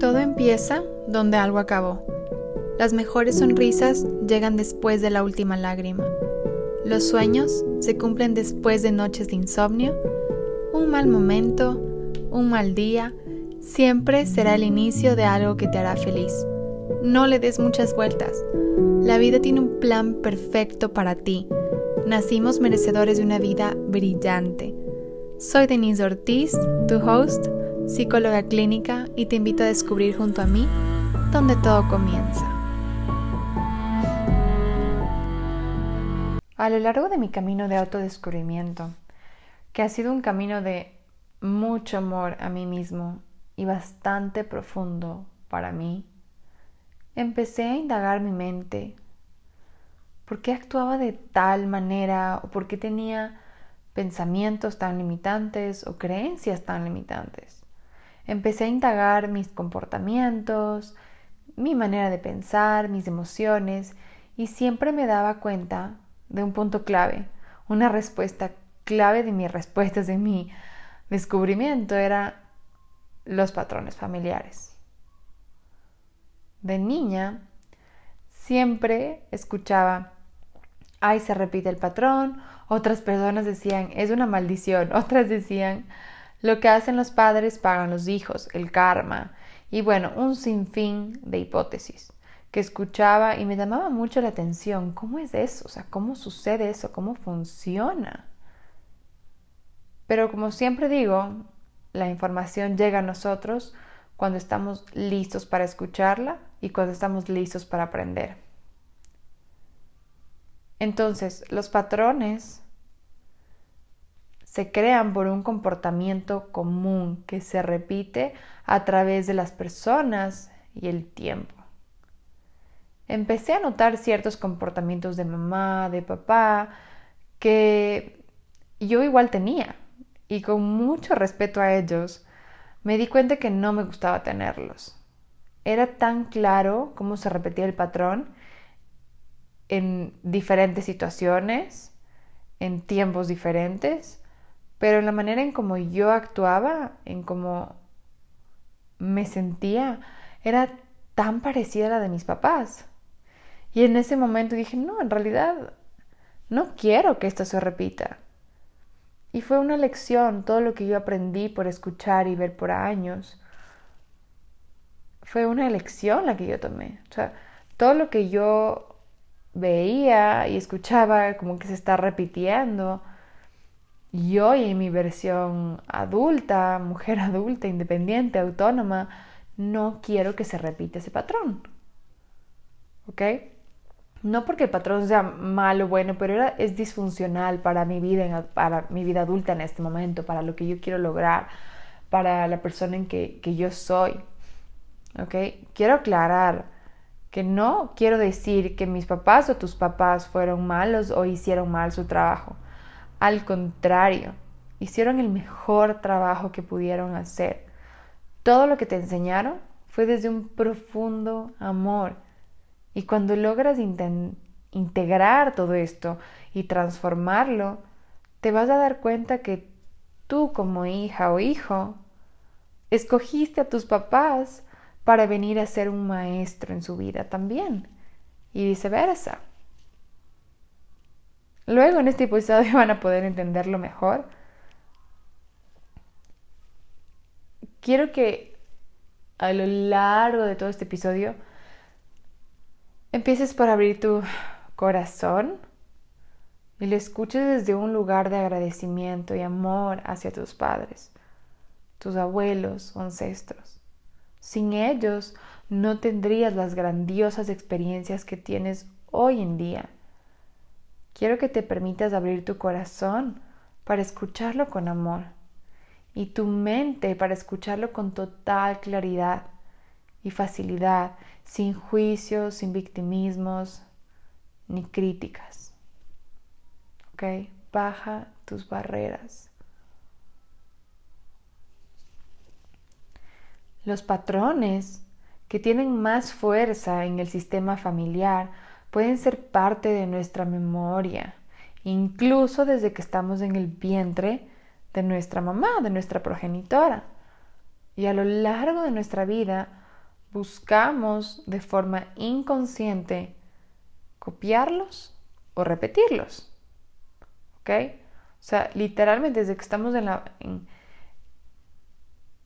Todo empieza donde algo acabó. Las mejores sonrisas llegan después de la última lágrima. Los sueños se cumplen después de noches de insomnio. Un mal momento, un mal día, siempre será el inicio de algo que te hará feliz. No le des muchas vueltas. La vida tiene un plan perfecto para ti. Nacimos merecedores de una vida brillante. Soy Denise Ortiz, tu host, psicóloga clínica, y te invito a descubrir junto a mí donde todo comienza. A lo largo de mi camino de autodescubrimiento, que ha sido un camino de mucho amor a mí mismo y bastante profundo para mí, empecé a indagar mi mente. ¿Por qué actuaba de tal manera o por qué tenía pensamientos tan limitantes o creencias tan limitantes? Empecé a indagar mis comportamientos, mi manera de pensar, mis emociones y siempre me daba cuenta de un punto clave, una respuesta clave de mis respuestas, de mi descubrimiento era los patrones familiares. De niña siempre escuchaba, ay, se repite el patrón, otras personas decían, es una maldición, otras decían, lo que hacen los padres pagan los hijos, el karma, y bueno, un sinfín de hipótesis que escuchaba y me llamaba mucho la atención. ¿Cómo es eso? O sea, ¿cómo sucede eso? ¿Cómo funciona? Pero como siempre digo, la información llega a nosotros cuando estamos listos para escucharla y cuando estamos listos para aprender. Entonces, los patrones se crean por un comportamiento común que se repite a través de las personas y el tiempo. Empecé a notar ciertos comportamientos de mamá, de papá, que yo igual tenía y con mucho respeto a ellos, me di cuenta que no me gustaba tenerlos. Era tan claro cómo se repetía el patrón en diferentes situaciones, en tiempos diferentes, pero en la manera en cómo yo actuaba, en cómo me sentía, era tan parecida a la de mis papás. Y en ese momento dije, no, en realidad no quiero que esto se repita. Y fue una lección, todo lo que yo aprendí por escuchar y ver por años. Fue una lección la que yo tomé. O sea, todo lo que yo veía y escuchaba como que se está repitiendo, y hoy en mi versión adulta, mujer adulta, independiente, autónoma, no quiero que se repita ese patrón. ¿Ok? No porque el patrón sea malo o bueno, pero es disfuncional para mi vida, para mi vida adulta en este momento, para lo que yo quiero lograr, para la persona en que, que yo soy. ¿Ok? Quiero aclarar que no quiero decir que mis papás o tus papás fueron malos o hicieron mal su trabajo. Al contrario, hicieron el mejor trabajo que pudieron hacer. Todo lo que te enseñaron fue desde un profundo amor. Y cuando logras integrar todo esto y transformarlo, te vas a dar cuenta que tú como hija o hijo escogiste a tus papás para venir a ser un maestro en su vida también y viceversa. Luego en este episodio van a poder entenderlo mejor. Quiero que a lo largo de todo este episodio empieces por abrir tu corazón y lo escuches desde un lugar de agradecimiento y amor hacia tus padres, tus abuelos ancestros. Sin ellos no tendrías las grandiosas experiencias que tienes hoy en día Quiero que te permitas abrir tu corazón para escucharlo con amor y tu mente para escucharlo con total claridad y facilidad, sin juicios, sin victimismos ni críticas. ¿Ok? Baja tus barreras. Los patrones que tienen más fuerza en el sistema familiar pueden ser parte de nuestra memoria, incluso desde que estamos en el vientre de nuestra mamá, de nuestra progenitora. Y a lo largo de nuestra vida buscamos de forma inconsciente copiarlos o repetirlos. ¿Ok? O sea, literalmente desde que estamos en la,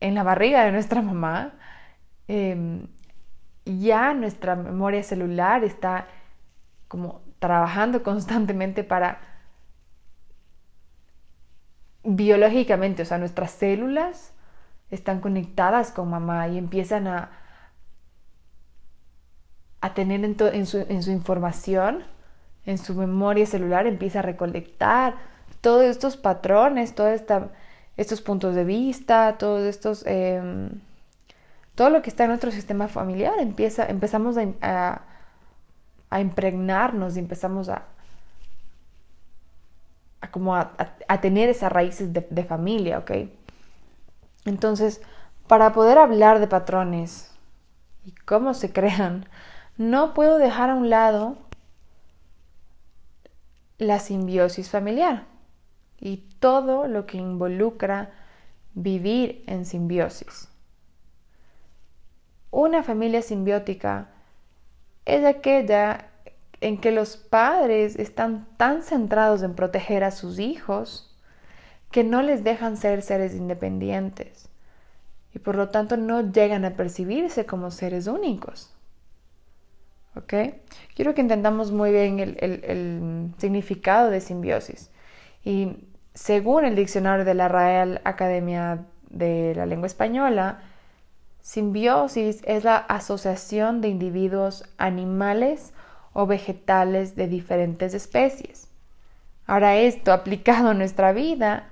en, la barriga de nuestra mamá, em, ya nuestra memoria celular está como trabajando constantemente para biológicamente, o sea, nuestras células están conectadas con mamá y empiezan a, a tener en, su, información, en su memoria celular, empieza a recolectar todos estos patrones, todos estos puntos de vista, todos estos... Em, todo lo que está en nuestro sistema familiar, empieza, empezamos a, impregnarnos y empezamos a, a como a, tener esas raíces de, de familia, ¿ok? Entonces, para poder hablar de patrones y cómo se crean, no puedo dejar a un lado la simbiosis familiar y todo lo que involucra vivir en simbiosis. Una familia simbiótica es aquella en que los padres están tan centrados en proteger a sus hijos que no les dejan ser seres independientes y por lo tanto no llegan a percibirse como seres únicos. ¿Ok? Quiero que entendamos muy bien el, significado de simbiosis. Y según el diccionario de la Real Academia de la Lengua Española, simbiosis es la asociación de individuos animales o vegetales de diferentes especies. Ahora esto aplicado a nuestra vida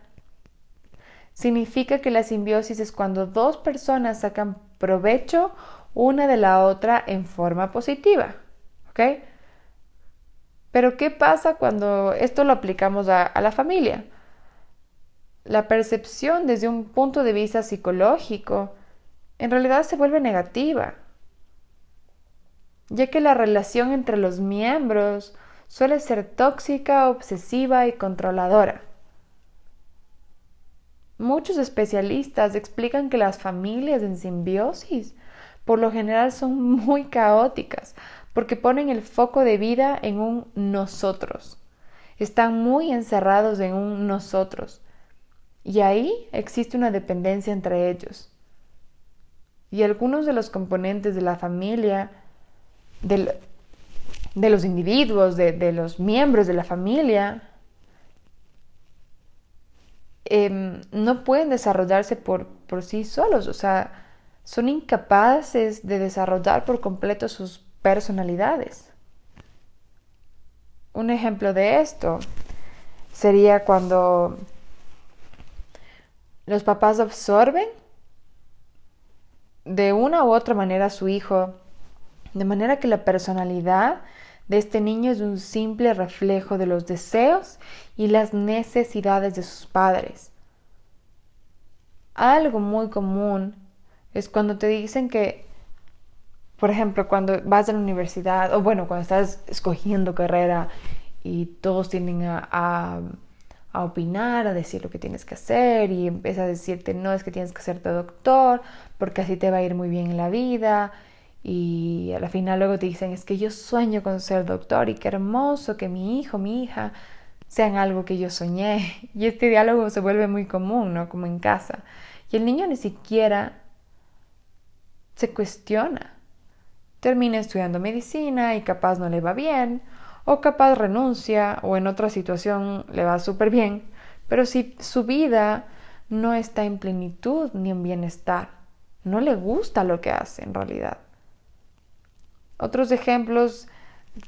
significa que la simbiosis es cuando dos personas sacan provecho una de la otra en forma positiva. ¿Ok? Pero ¿qué pasa cuando esto lo aplicamos a, a la familia? La percepción desde un punto de vista psicológico en realidad se vuelve negativa, ya que la relación entre los miembros suele ser tóxica, obsesiva y controladora. Muchos especialistas explican que las familias en simbiosis por lo general son muy caóticas porque ponen el foco de vida en un nosotros. Están muy encerrados en un nosotros. Y ahí existe una dependencia entre ellos. Y algunos de los componentes de la familia, de, los individuos, de los miembros de la familia, Em, no pueden desarrollarse por, por sí solos, o sea, son incapaces de desarrollar por completo sus personalidades. Un ejemplo de esto sería cuando los papás absorben de una u otra manera a su hijo, de manera que la personalidad de este niño es un simple reflejo de los deseos y las necesidades de sus padres. Algo muy común es cuando te dicen que, por ejemplo, cuando vas a la universidad, o bueno, cuando estás escogiendo carrera y todos tienden a, a, opinar, a decir lo que tienes que hacer y empieza a decirte, no es que tienes que hacerte doctor, porque así te va a ir muy bien en la vida y a la final luego te dicen, es que yo sueño con ser doctor y qué hermoso que mi hijo, mi hija sean algo que yo soñé. Y este diálogo se vuelve muy común, ¿no? Como en casa. Y el niño ni siquiera se cuestiona. Termina estudiando medicina y capaz no le va bien, o capaz renuncia, o en otra situación le va súper bien, pero si su vida no está en plenitud ni en bienestar, no le gusta lo que hace en realidad. Otros ejemplos,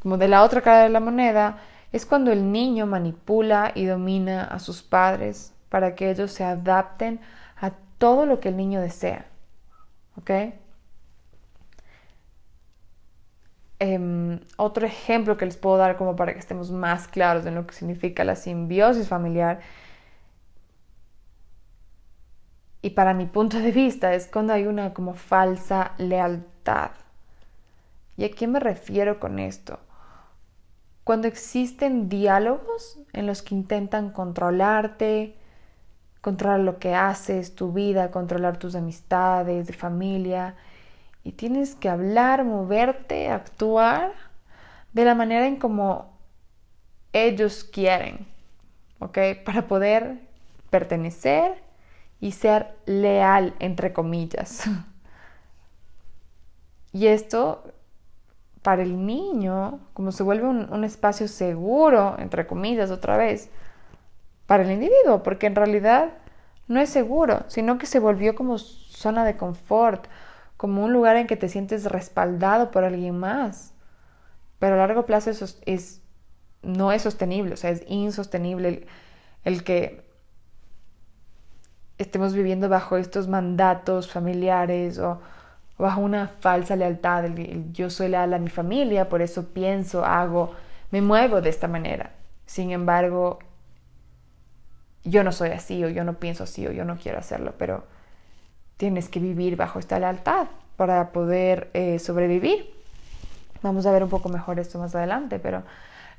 como de la otra cara de la moneda, es cuando el niño manipula y domina a sus padres para que ellos se adapten a todo lo que el niño desea. ¿Ok? Em, otro ejemplo que les puedo dar como para que estemos más claros en lo que significa la simbiosis familiar y para mi punto de vista es cuando hay una como falsa lealtad. ¿Y a qué me refiero con esto? Cuando existen diálogos en los que intentan controlarte, controlar lo que haces, tu vida, controlar tus amistades, de familia, y tienes que hablar, moverte, actuar de la manera en como ellos quieren, ¿ok? Para poder pertenecer y ser leal, entre comillas. Y esto, para el niño, como se vuelve un, un, espacio seguro, entre comillas, otra vez, para el individuo, porque en realidad no es seguro, sino que se volvió como zona de confort, como un lugar en que te sientes respaldado por alguien más. Pero a largo plazo eso es, no es sostenible, o sea, es insostenible el, el que estemos viviendo bajo estos mandatos familiares o bajo una falsa lealtad. yo soy leal a mi familia, por eso pienso, hago, me muevo de esta manera. Sin embargo, yo no soy así o yo no pienso así o yo no quiero hacerlo, pero tienes que vivir bajo esta lealtad para poder eh, sobrevivir. Vamos a ver un poco mejor esto más adelante, pero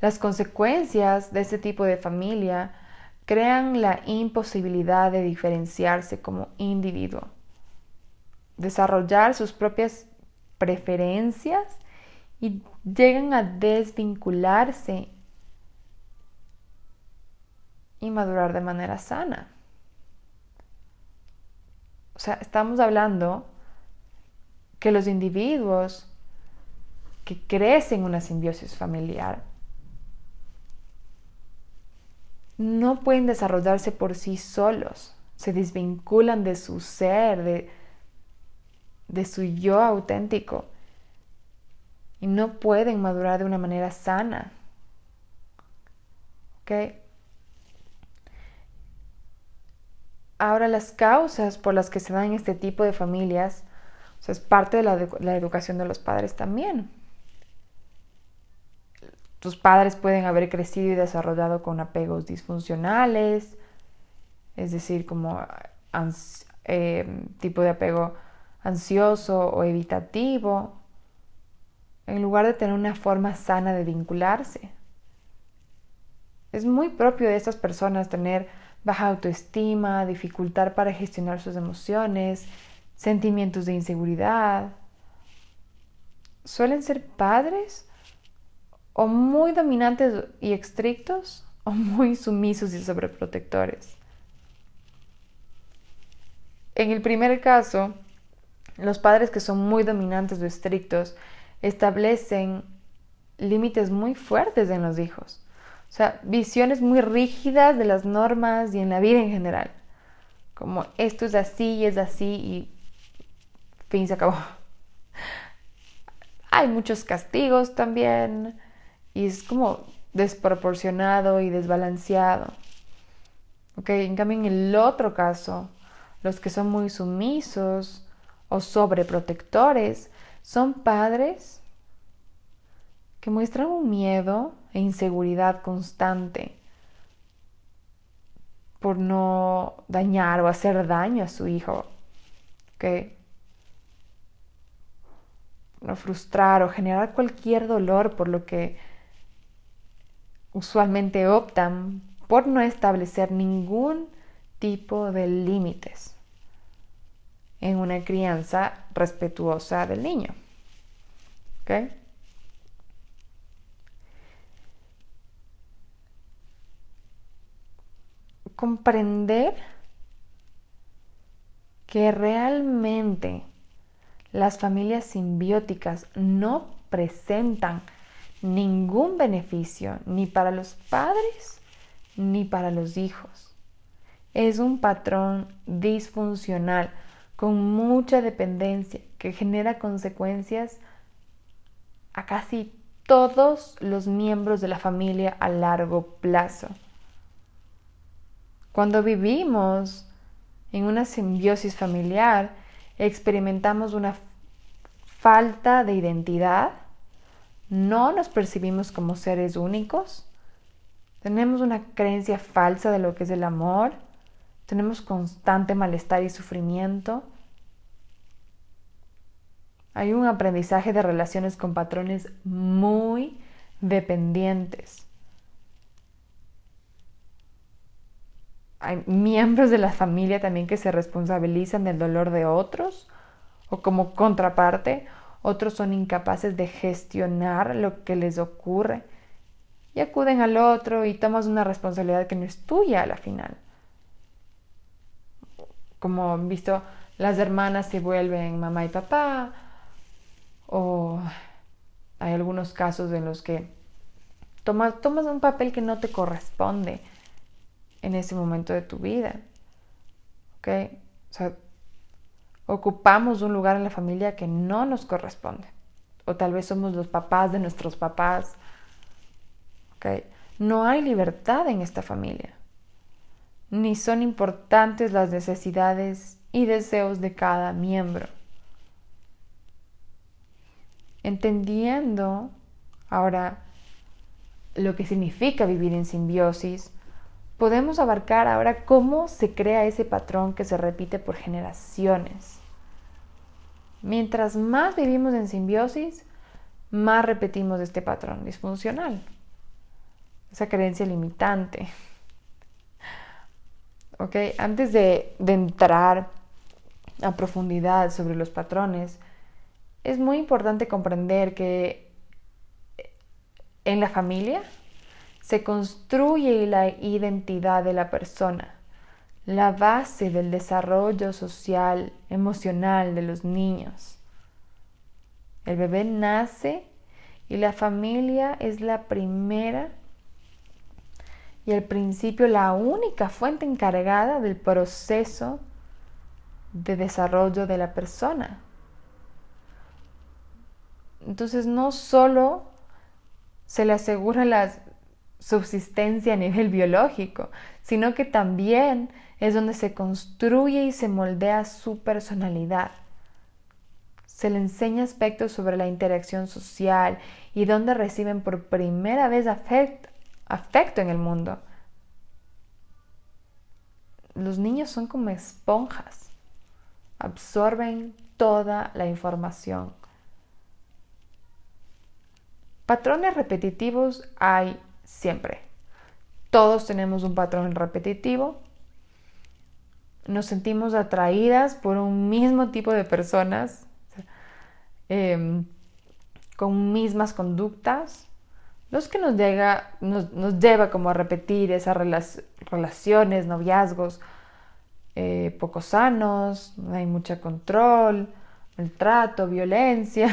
las consecuencias de este tipo de familia crean la imposibilidad de diferenciarse como individuo desarrollar sus propias preferencias y llegan a desvincularse y madurar de manera sana. O sea, estamos hablando que los individuos que crecen en una simbiosis familiar no pueden desarrollarse por sí solos, se desvinculan de su ser, de, de su yo auténtico y no pueden madurar de una manera sana. ¿Ok? Ahora las causas por las que se dan este tipo de familias, o sea, es parte de la, educación de los padres también. Tus padres pueden haber crecido y desarrollado con apegos disfuncionales, es decir, como eh, tipo de apego ansioso o evitativo, en lugar de tener una forma sana de vincularse. Es muy propio de estas personas tener baja autoestima, dificultad para gestionar sus emociones, sentimientos de inseguridad. Suelen ser padres o muy dominantes y estrictos o muy sumisos y sobreprotectores. En el primer caso, los padres que son muy dominantes o estrictos establecen límites muy fuertes en los hijos. O sea, visiones muy rígidas de las normas y en la vida en general. Como esto es así y es así y fin se acabó. Hay muchos castigos también y es como desproporcionado y desbalanceado. ¿Ok? En cambio, en el otro caso, los que son muy sumisos, o sobreprotectores son padres que muestran un miedo e inseguridad constante por no dañar o hacer daño a su hijo, que no frustrar o generar cualquier dolor por lo que usualmente optan por no establecer ningún tipo de límites en una crianza respetuosa del niño. ¿Ok? Comprender que realmente las familias simbióticas no presentan ningún beneficio ni para los padres ni para los hijos. Es un patrón disfuncional con mucha dependencia que genera consecuencias a casi todos los miembros de la familia a largo plazo. Cuando vivimos en una simbiosis familiar, experimentamos una falta de identidad, no nos percibimos como seres únicos, tenemos una creencia falsa de lo que es el amor, tenemos constante malestar y sufrimiento. Hay un aprendizaje de relaciones con patrones muy dependientes. Hay miembros de la familia también que se responsabilizan del dolor de otros o como contraparte, otros son incapaces de gestionar lo que les ocurre y acuden al otro y tomas una responsabilidad que no es tuya a la final. Como visto, las hermanas se vuelven mamá y papá, o hay algunos casos en los que tomas, tomas un papel que no te corresponde en ese momento de tu vida. ¿Ok? Ocupamos un lugar en la familia que no nos corresponde. O tal vez somos los papás de nuestros papás. ¿Ok? No hay libertad en esta familia. Ni son importantes las necesidades y deseos de cada miembro. Entendiendo ahora lo que significa vivir en simbiosis, podemos abarcar ahora cómo se crea ese patrón que se repite por generaciones. Mientras más vivimos en simbiosis, más repetimos este patrón disfuncional, esa creencia limitante. ¿Ok? Antes de, de entrar a profundidad sobre los patrones, es muy importante comprender que en la familia se construye la identidad de la persona, la base del desarrollo social, emocional de los niños. El bebé nace y la familia es la primera y al principio la única fuente encargada del proceso de desarrollo de la persona. Entonces no solo se le asegura la subsistencia a nivel biológico, sino que también es donde se construye y se moldea su personalidad. Se le enseña aspectos sobre la interacción social y donde reciben por primera vez afecto, en el mundo. Los niños son como esponjas, absorben toda la información. Patrones repetitivos hay siempre. Todos tenemos un patrón repetitivo. Nos sentimos atraídas por un mismo tipo de personas em, con mismas conductas, los que nos, llega, nos, lleva como a repetir esas relaciones, noviazgos eh, poco sanos, hay mucho control, maltrato, violencia,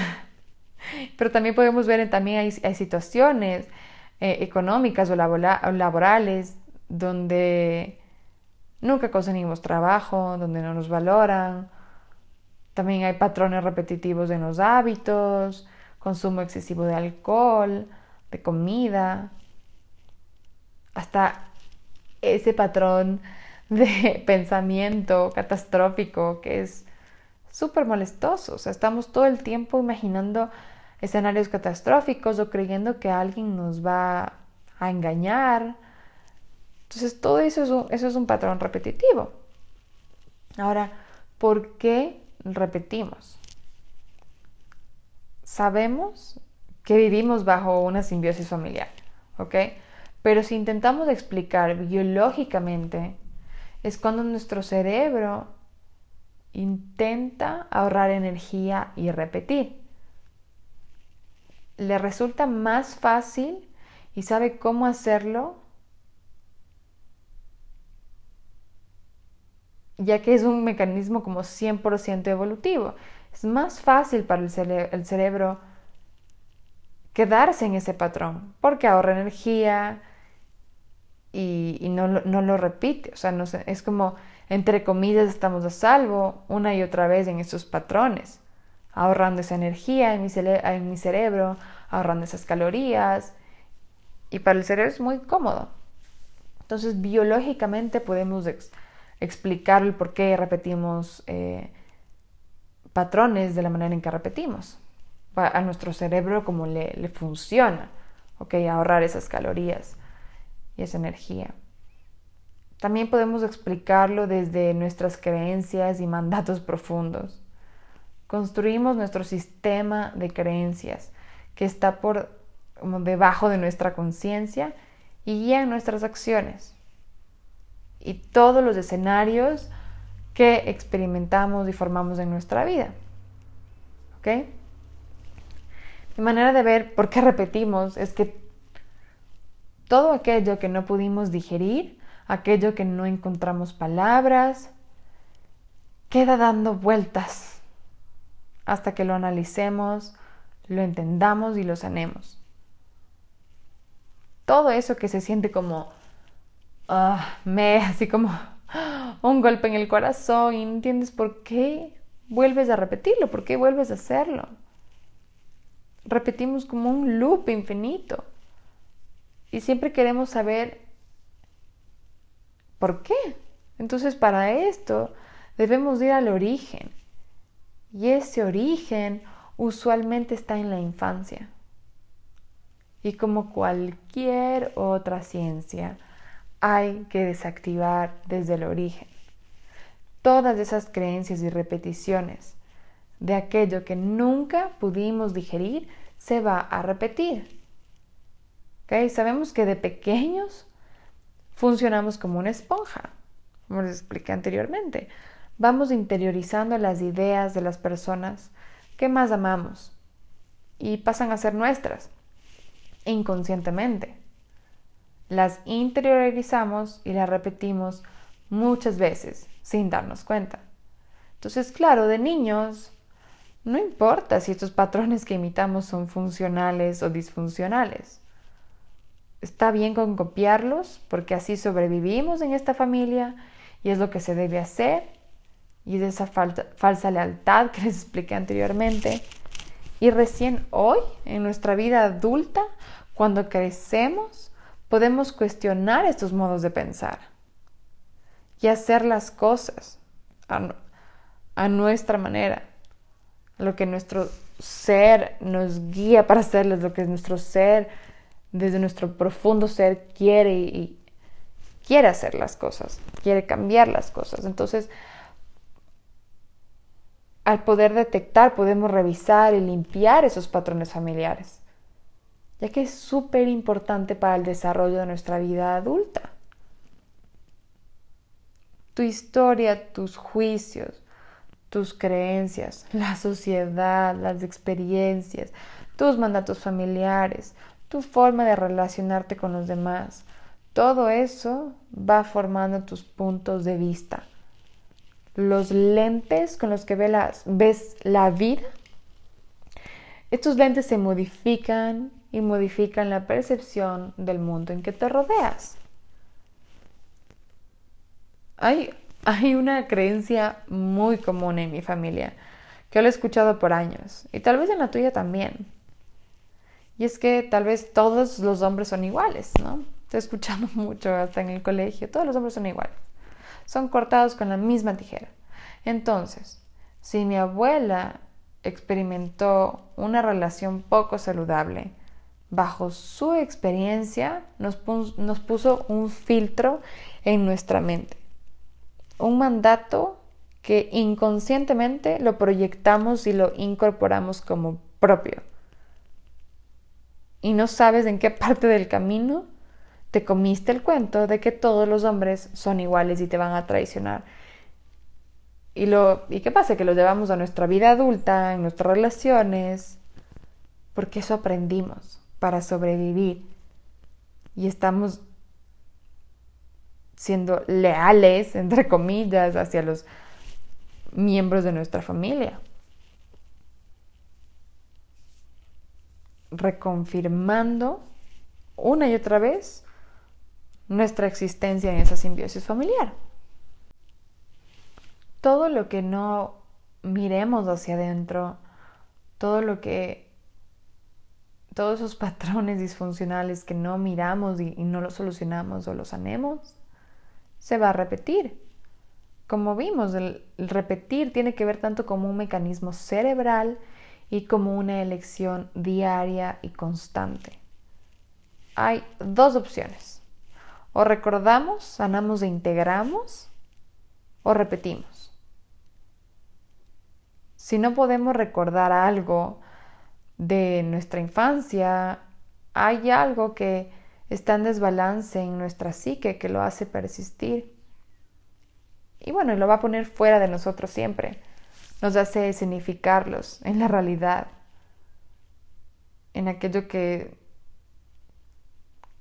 pero también podemos ver, también hay situaciones eh, económicas o, laborales donde nunca conseguimos trabajo, donde no nos valoran. También hay patrones repetitivos en los hábitos, consumo excesivo de alcohol, de comida, hasta ese patrón de pensamiento catastrófico que es súper molestoso. O sea, estamos todo el tiempo imaginando escenarios catastróficos o creyendo que alguien nos va a engañar. Entonces todo eso es un, eso es un patrón repetitivo. Ahora, ¿por qué repetimos? Sabemos que vivimos bajo una simbiosis familiar, ¿ok? Pero si intentamos explicar biológicamente, es cuando nuestro cerebro intenta ahorrar energía y repetir le resulta más fácil y sabe cómo hacerlo, ya que es un mecanismo como 100% evolutivo. Es más fácil para el, cerebro quedarse en ese patrón, porque ahorra energía y, no, lo repite. O sea, no es como, entre comillas, estamos a salvo una y otra vez en esos patrones ahorrando esa energía en mi, cerebro, ahorrando esas calorías. Y para el cerebro es muy cómodo. Entonces, biológicamente podemos explicar el por qué repetimos eh, patrones de la manera en que repetimos. A nuestro cerebro como le, le funciona, ¿ok? Ahorrar esas calorías y esa energía. También podemos explicarlo desde nuestras creencias y mandatos profundos. Construimos nuestro sistema de creencias que está por debajo de nuestra conciencia y guía nuestras acciones. Y todos los escenarios que experimentamos y formamos en nuestra vida. ¿Ok? Mi manera de ver por qué repetimos es que todo aquello que no pudimos digerir, aquello que no encontramos palabras, queda dando vueltas hasta que lo analicemos, lo entendamos y lo sanemos. Todo eso que se siente como, ah, me, así como un golpe en el corazón y no entiendes por qué vuelves a repetirlo, por qué vuelves a hacerlo. Repetimos como un loop infinito. Y siempre queremos saber por qué. Entonces para esto debemos ir al origen. Y ese origen usualmente está en la infancia. Y como cualquier otra ciencia, hay que desactivar desde el origen todas esas creencias y repeticiones de aquello que nunca pudimos digerir se va a repetir. ¿Okay? Sabemos que de pequeños funcionamos como una esponja, como les expliqué anteriormente. Vamos interiorizando las ideas de las personas que más amamos y pasan a ser nuestras inconscientemente. Las interiorizamos y las repetimos muchas veces sin darnos cuenta. Entonces, claro, de niños, no importa si estos patrones que imitamos son funcionales o disfuncionales. Está bien con copiarlos porque así sobrevivimos en esta familia y es lo que se debe hacer y de esa falsa lealtad que les expliqué anteriormente. Y recién hoy, en nuestra vida adulta, cuando crecemos, podemos cuestionar estos modos de pensar y hacer las cosas a, nuestra manera, lo que nuestro ser nos guía para hacerles, lo que nuestro ser, desde nuestro profundo ser, quiere y quiere hacer las cosas, quiere cambiar las cosas. Entonces, al poder detectar, podemos revisar y limpiar esos patrones familiares, ya que es súper importante para el desarrollo de nuestra vida adulta tu historia, tus juicios, tus creencias, la sociedad, las experiencias, tus mandatos familiares, tu forma de relacionarte con los demás. Todo eso va formando tus puntos de vista. Los lentes con los que ves la vida, estos lentes se modifican y modifican la percepción del mundo en que te rodeas. Hay, una creencia muy común en mi familia, que lo he escuchado por años, y tal vez en la tuya también. Y es que tal vez todos los hombres son iguales, ¿no? Estoy escuchando mucho hasta en el colegio, todos los hombres son iguales. Son cortados con la misma tijera. Entonces, si mi abuela experimentó una relación poco saludable, bajo su experiencia nos, puso un filtro en nuestra mente un mandato que inconscientemente lo proyectamos y lo incorporamos como propio. Y no sabes en qué parte del camino te comiste el cuento de que todos los hombres son iguales y te van a traicionar. Y, lo, ¿Y qué pasa? Que lo llevamos a nuestra vida adulta, en nuestras relaciones, porque eso aprendimos para sobrevivir. Y estamos siendo leales, entre comillas, hacia los miembros de nuestra familia. Reconfirmando una y otra vez nuestra existencia en esa simbiosis familiar. Todo lo que no miremos hacia adentro, todo lo que todos esos patrones disfuncionales que no miramos y, no los solucionamos o los sanemos, se va a repetir. Como vimos, el, repetir tiene que ver tanto como un mecanismo cerebral y como una elección diaria y constante. Hay dos opciones. O recordamos, sanamos e integramos, o repetimos. Si no podemos recordar algo de nuestra infancia, hay algo que está en desbalance en nuestra psique que lo hace persistir. Y bueno, lo va a poner fuera de nosotros siempre. nos hace significarlos en la realidad, en aquello que,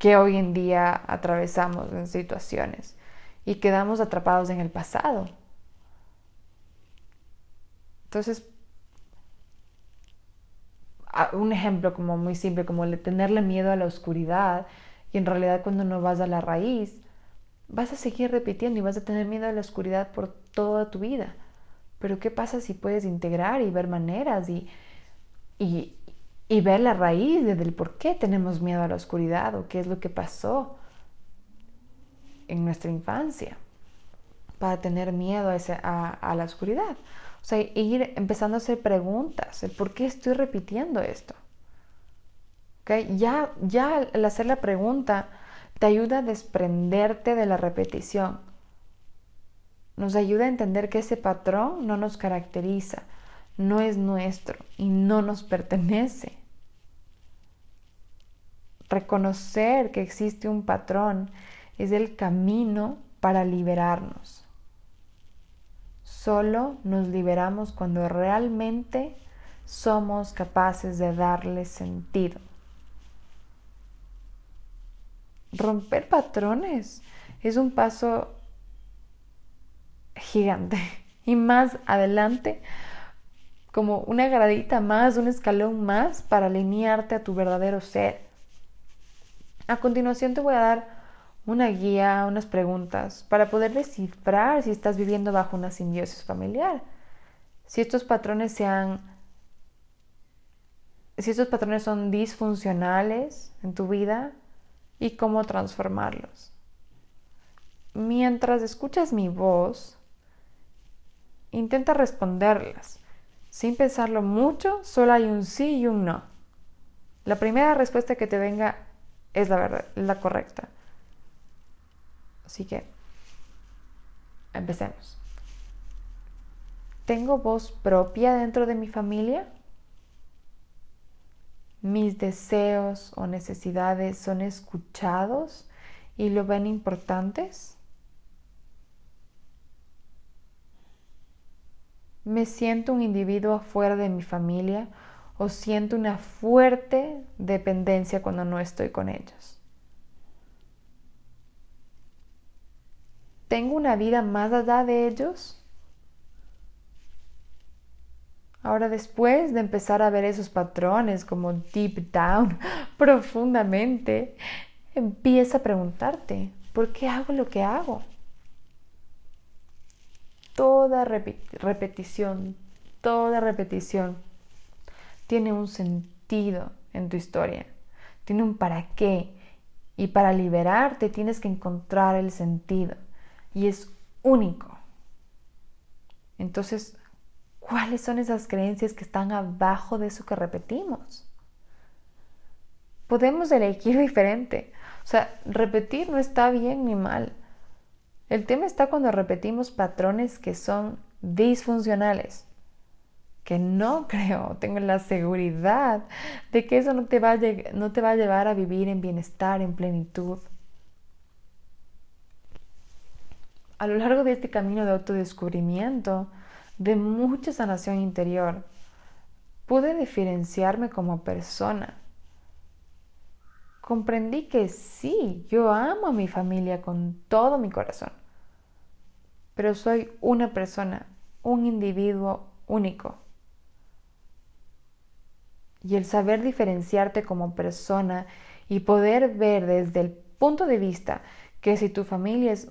que hoy en día atravesamos en situaciones y quedamos atrapados en el pasado. Entonces, un ejemplo como muy simple, como tenerle miedo a la oscuridad, y en realidad cuando no vas a la raíz, vas a seguir repitiendo y vas a tener miedo a la oscuridad por toda tu vida. Pero ¿qué pasa si puedes integrar y ver maneras y, y, y ver la raíz del por qué tenemos miedo a la oscuridad o qué es lo que pasó en nuestra infancia para tener miedo a, a la oscuridad? O sea, ir empezando a hacer preguntas, el por qué estoy repitiendo esto. ¿Okay? Ya, ya al hacer la pregunta te ayuda a desprenderte de la repetición. Nos ayuda a entender que ese patrón no nos caracteriza, no es nuestro y no nos pertenece. Reconocer que existe un patrón es el camino para liberarnos. Solo nos liberamos cuando realmente somos capaces de darle sentido. Romper patrones es un paso gigante y más adelante como una gradita más, un escalón más para alinearte a tu verdadero ser. A continuación te voy a dar una guía, unas preguntas para poder descifrar si estás viviendo bajo una simbiosis familiar. Si estos patrones sean si estos patrones son disfuncionales en tu vida y cómo transformarlos. Mientras escuchas mi voz, intenta responderlas. Sin pensarlo mucho, solo hay un sí y un no. La primera respuesta que te venga es la verdad, la correcta. Así que empecemos. ¿Tengo voz propia dentro de mi familia? ¿Mis deseos o necesidades son escuchados y lo ven importantes? ¿Me siento un individuo fuera de mi familia o siento una fuerte dependencia cuando no estoy con ellos? ¿Tengo una vida más allá de ellos? Ahora después de empezar a ver esos patrones como deep down, profundamente, empieza a preguntarte, ¿por qué hago lo que hago? Toda repetición, toda repetición tiene un sentido en tu historia, tiene un para qué. Y para liberarte tienes que encontrar el sentido y es único. Entonces, ¿cuáles son esas creencias que están abajo de eso que repetimos? Podemos elegir diferente. O sea, repetir no está bien ni mal. El tema está cuando repetimos patrones que son disfuncionales, que no creo, tengo la seguridad de que eso no te va a, no te va a llevar a vivir en bienestar, en plenitud. a lo largo de este camino de autodescubrimiento, de mucha sanación interior, pude diferenciarme como persona. Comprendí que sí, yo amo a mi familia con todo mi corazón, pero soy una persona, un individuo único. Y el saber diferenciarte como persona y poder ver desde el punto de vista que si tu familia es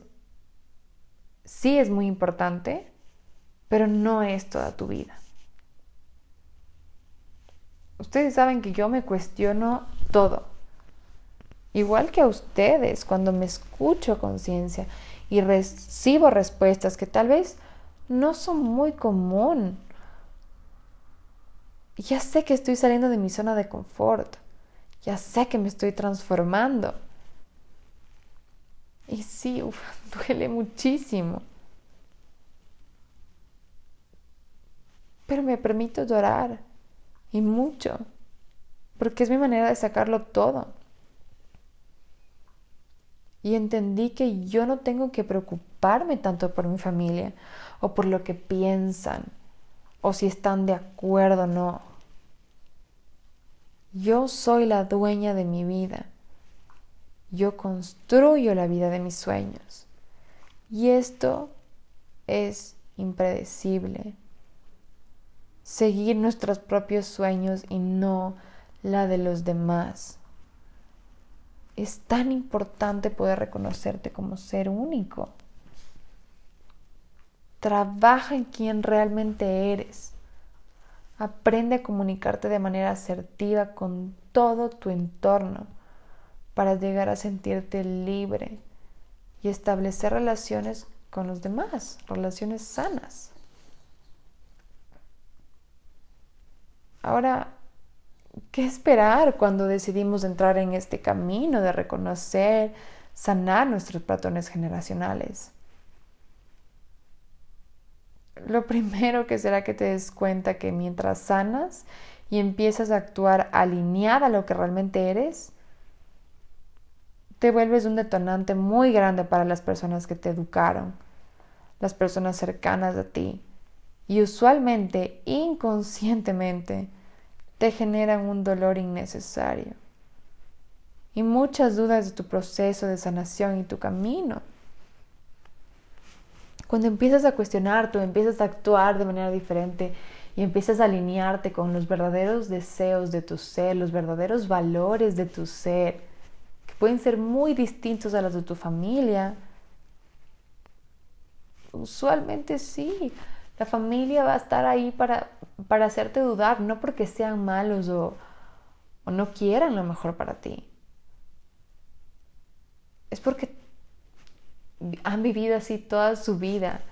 sí es muy importante, pero no es toda tu vida. Ustedes saben que yo me cuestiono todo. Igual que a ustedes, cuando me escucho conciencia y recibo respuestas que tal vez no son muy común. Ya sé que estoy saliendo de mi zona de confort. Ya sé que me estoy transformando. Y sí, duele muchísimo. Pero me permito llorar. Y mucho. Porque es mi manera de sacarlo todo. Y entendí que yo no tengo que preocuparme tanto por mi familia o por lo que piensan. o si están de acuerdo o no. Yo soy la dueña de mi vida. Yo construyo la vida de mis sueños. Y esto es impredecible. Seguir nuestros propios sueños y no la de los demás. Es tan importante poder reconocerte como ser único. Trabaja en quien realmente eres. Aprende a comunicarte de manera asertiva con todo tu entorno para llegar a sentirte libre y establecer relaciones con los demás, relaciones sanas. Ahora, ¿qué esperar cuando decidimos entrar en este camino de reconocer, sanar nuestros patrones generacionales? Lo primero que será que te des cuenta que mientras sanas y empiezas a actuar alineada a lo que realmente eres, te vuelves un detonante muy grande para las personas que te educaron, las personas cercanas a ti, y usualmente, inconscientemente, te generan un dolor innecesario y muchas dudas de tu proceso de sanación y tu camino. Cuando empiezas a cuestionar, tú empiezas a actuar de manera diferente y empiezas a alinearte con los verdaderos deseos de tu ser, los verdaderos valores de tu ser, que pueden ser muy distintos a los de tu familia. Usualmente sí, la familia va a estar ahí para, para hacerte dudar, no porque sean malos o, o no quieran lo mejor para ti. Es porque han vivido así toda su vida,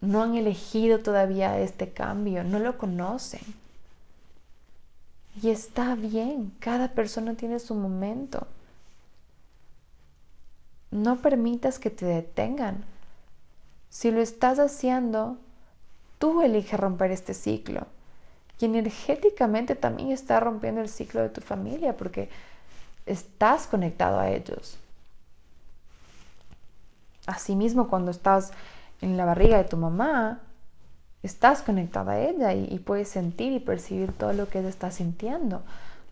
no han elegido todavía este cambio, no lo conocen. Y está bien, cada persona tiene su momento. No permitas que te detengan. Si lo estás haciendo, tú eliges romper este ciclo. Y energéticamente también está rompiendo el ciclo de tu familia porque estás conectado a ellos. Asimismo, cuando estás en la barriga de tu mamá, estás conectada a ella y, puedes sentir y percibir todo lo que ella está sintiendo.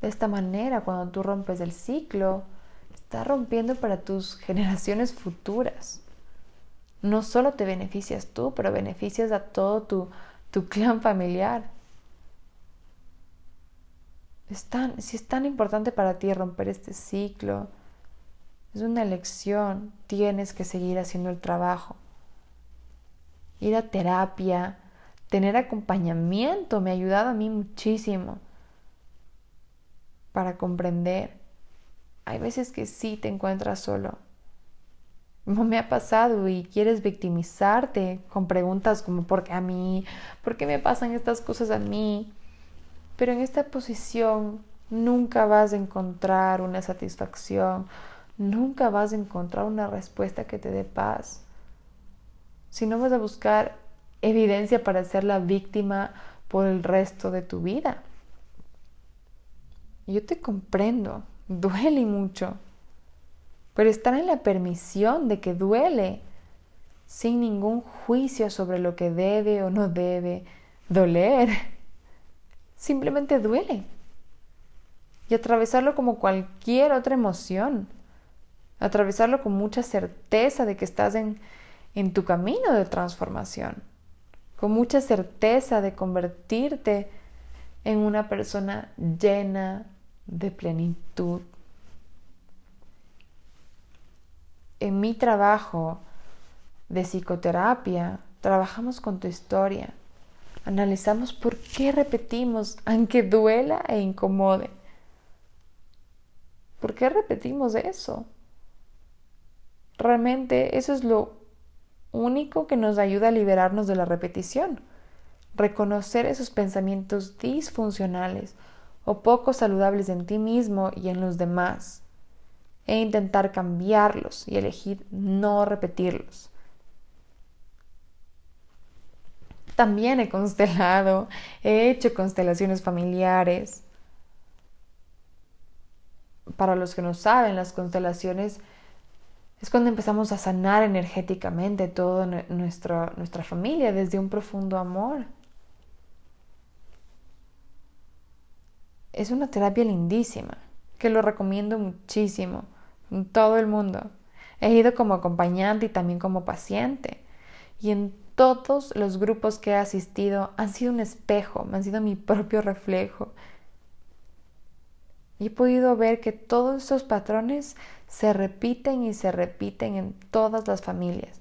De esta manera, cuando tú rompes el ciclo, estás rompiendo para tus generaciones futuras. No solo te beneficias tú, pero beneficias a todo tu, tu clan familiar. Es si es tan importante para ti romper este ciclo, es una elección, tienes que seguir haciendo el trabajo. Ir a terapia, tener acompañamiento me ha ayudado a mí muchísimo para comprender. Hay veces que sí te encuentras solo. No me ha pasado y quieres victimizarte con preguntas como ¿por qué a mí? ¿Por qué me pasan estas cosas a mí? Pero en esta posición nunca vas a encontrar una satisfacción, nunca vas a encontrar una respuesta que te dé paz. Si no vas a buscar evidencia para ser la víctima por el resto de tu vida. Yo te comprendo, duele mucho, pero estar en la permisión de que duele, sin ningún juicio sobre lo que debe o no debe doler, simplemente duele. Y atravesarlo como cualquier otra emoción atravesarlo con mucha certeza de que estás en, en tu camino de transformación, con mucha certeza de convertirte en una persona llena de plenitud. En mi trabajo de psicoterapia, trabajamos con tu historia, analizamos por qué repetimos, aunque duela e incomode. ¿Por qué repetimos eso? Realmente eso es lo único que nos ayuda a liberarnos de la repetición. Reconocer esos pensamientos disfuncionales o poco saludables en ti mismo y en los demás. E intentar cambiarlos y elegir no repetirlos. También he constelado, he hecho constelaciones familiares. Para los que no saben, las constelaciones es cuando empezamos a sanar energéticamente toda nuestra, familia desde un profundo amor. Es una terapia lindísima, que lo recomiendo muchísimo, en todo el mundo. He ido como acompañante y también como paciente. Y en todos los grupos que he asistido han sido un espejo, me han sido mi propio reflejo. Y he podido ver que todos estos patrones se repiten y se repiten en todas las familias.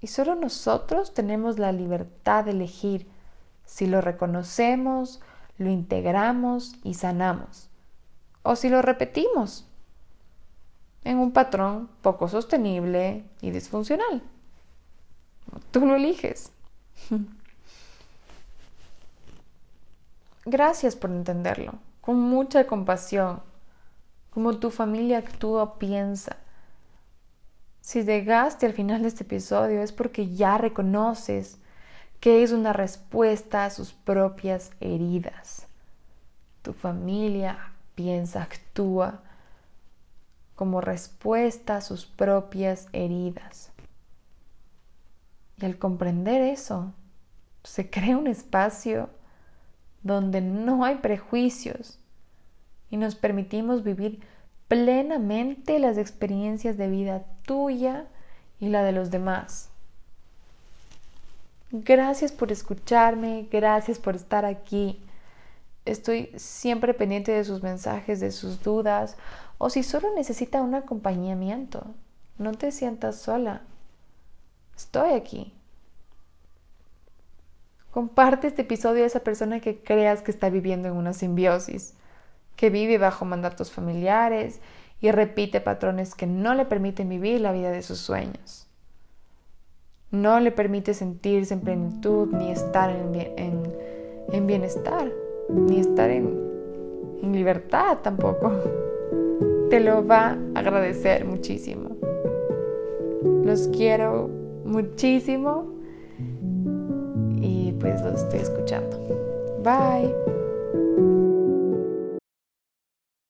Y solo nosotros tenemos la libertad de elegir si lo reconocemos, lo integramos y sanamos, o si lo repetimos en un patrón poco sostenible y disfuncional. Tú lo eliges. Gracias por entenderlo, con mucha compasión, como tu familia actúa piensa. Si llegaste al final de este episodio es porque ya reconoces que es una respuesta a sus propias heridas. Tu familia piensa, actúa como respuesta a sus propias heridas. Y al comprender eso, se crea un espacio donde no hay prejuicios y nos permitimos vivir plenamente las experiencias de vida tuya y la de los demás. Gracias por escucharme, gracias por estar aquí. Estoy siempre pendiente de sus mensajes, de sus dudas o si solo necesita un acompañamiento. No te sientas sola. Estoy aquí. Comparte este episodio a esa persona que creas que está viviendo en una simbiosis, que vive bajo mandatos familiares y repite patrones que no le permiten vivir la vida de sus sueños. No le permite sentirse en plenitud ni estar en, bienestar, ni estar en, libertad tampoco. Te lo va a agradecer muchísimo. Los quiero muchísimo pues los estoy escuchando. Bye.